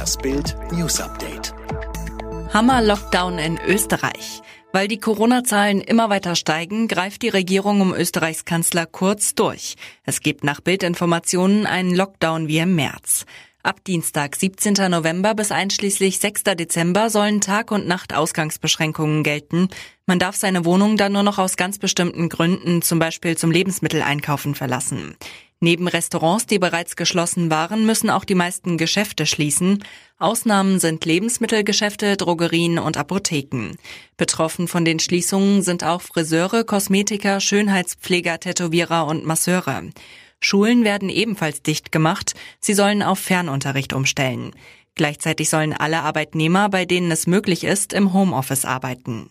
Das Bild News Update. Hammer-Lockdown in Österreich. Weil die Corona-Zahlen immer weiter steigen, greift die Regierung um Österreichs Kanzler Kurz durch. Es gibt nach Bildinformationen einen Lockdown wie im März. Ab Dienstag, 17. November bis einschließlich 6. Dezember sollen Tag- und Nacht-Ausgangsbeschränkungen gelten. Man darf seine Wohnung dann nur noch aus ganz bestimmten Gründen, zum Beispiel zum Lebensmitteleinkaufen, verlassen. Neben Restaurants, die bereits geschlossen waren, müssen auch die meisten Geschäfte schließen. Ausnahmen sind Lebensmittelgeschäfte, Drogerien und Apotheken. Betroffen von den Schließungen sind auch Friseure, Kosmetiker, Schönheitspfleger, Tätowierer und Masseure. Schulen werden ebenfalls dicht gemacht. Sie sollen auf Fernunterricht umstellen. Gleichzeitig sollen alle Arbeitnehmer, bei denen es möglich ist, im Homeoffice arbeiten.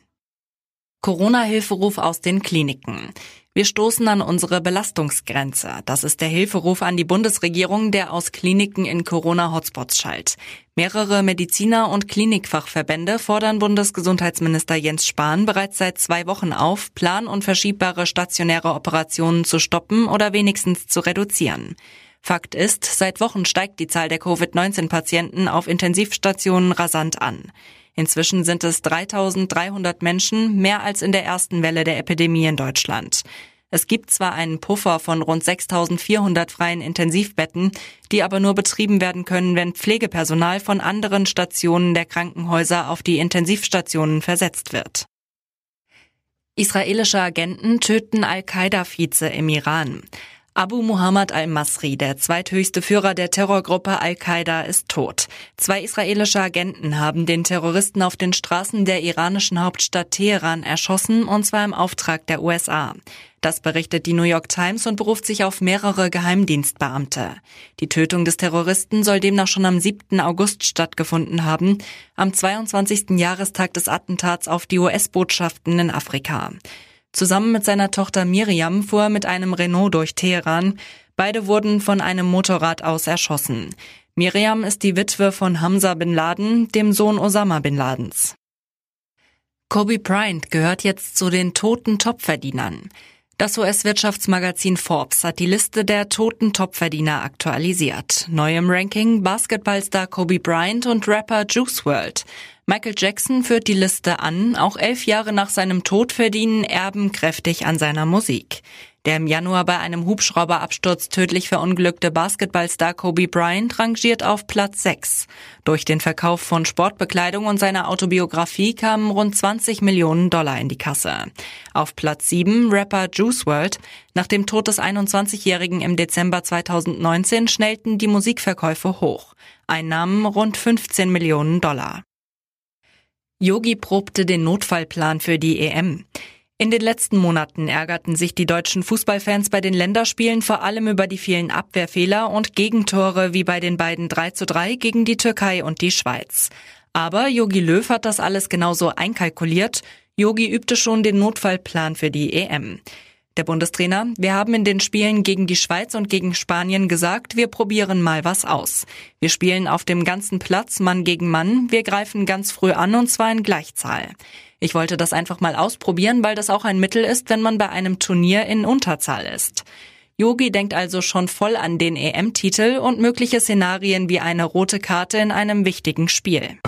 Corona-Hilferuf aus den Kliniken. Wir stoßen an unsere Belastungsgrenze. Das ist der Hilferuf an die Bundesregierung, der aus Kliniken in Corona-Hotspots schallt. Mehrere Mediziner und Klinikfachverbände fordern Bundesgesundheitsminister Jens Spahn bereits seit zwei Wochen auf, plan- und verschiebbare stationäre Operationen zu stoppen oder wenigstens zu reduzieren. Fakt ist, seit Wochen steigt die Zahl der Covid-19-Patienten auf Intensivstationen rasant an. Inzwischen sind es 3300 Menschen, mehr als in der ersten Welle der Epidemie in Deutschland. Es gibt zwar einen Puffer von rund 6400 freien Intensivbetten, die aber nur betrieben werden können, wenn Pflegepersonal von anderen Stationen der Krankenhäuser auf die Intensivstationen versetzt wird. Israelische Agenten töten Al-Qaida-Vize im Iran. Abu Muhammad al-Masri, der zweithöchste Führer der Terrorgruppe Al-Qaida, ist tot. Zwei israelische Agenten haben den Terroristen auf den Straßen der iranischen Hauptstadt Teheran erschossen, und zwar im Auftrag der USA. Das berichtet die New York Times und beruft sich auf mehrere Geheimdienstbeamte. Die Tötung des Terroristen soll demnach schon am 7. August stattgefunden haben, am 22. Jahrestag des Attentats auf die US-Botschaften in Afrika. Zusammen mit seiner Tochter Miriam fuhr er mit einem Renault durch Teheran. Beide wurden von einem Motorrad aus erschossen. Miriam ist die Witwe von Hamza bin Laden, dem Sohn Osama bin Ladens. Kobe Bryant gehört jetzt zu den toten Topverdienern. Das US-Wirtschaftsmagazin Forbes hat die Liste der toten Topverdiener aktualisiert. Neu im Ranking Basketballstar Kobe Bryant und Rapper Juice WRLD. Michael Jackson führt die Liste an, auch elf Jahre nach seinem Tod verdienen Erben kräftig an seiner Musik. Der im Januar bei einem Hubschrauberabsturz tödlich verunglückte Basketballstar Kobe Bryant rangiert auf Platz 6. Durch den Verkauf von Sportbekleidung und seiner Autobiografie kamen rund 20 Millionen Dollar in die Kasse. Auf Platz 7 Rapper Juice WRLD. Nach dem Tod des 21-Jährigen im Dezember 2019 schnellten die Musikverkäufe hoch. Einnahmen rund 15 Millionen Dollar. Yogi probte den Notfallplan für die EM. In den letzten Monaten ärgerten sich die deutschen Fußballfans bei den Länderspielen vor allem über die vielen Abwehrfehler und Gegentore wie bei den beiden 3 zu 3 gegen die Türkei und die Schweiz. Aber Yogi Löw hat das alles genauso einkalkuliert. Yogi übte schon den Notfallplan für die EM. Der Bundestrainer, wir haben in den Spielen gegen die Schweiz und gegen Spanien gesagt, wir probieren mal was aus. Wir spielen auf dem ganzen Platz Mann gegen Mann, wir greifen ganz früh an und zwar in Gleichzahl. Ich wollte das einfach mal ausprobieren, weil das auch ein Mittel ist, wenn man bei einem Turnier in Unterzahl ist. Yogi denkt also schon voll an den EM-Titel und mögliche Szenarien wie eine rote Karte in einem wichtigen Spiel.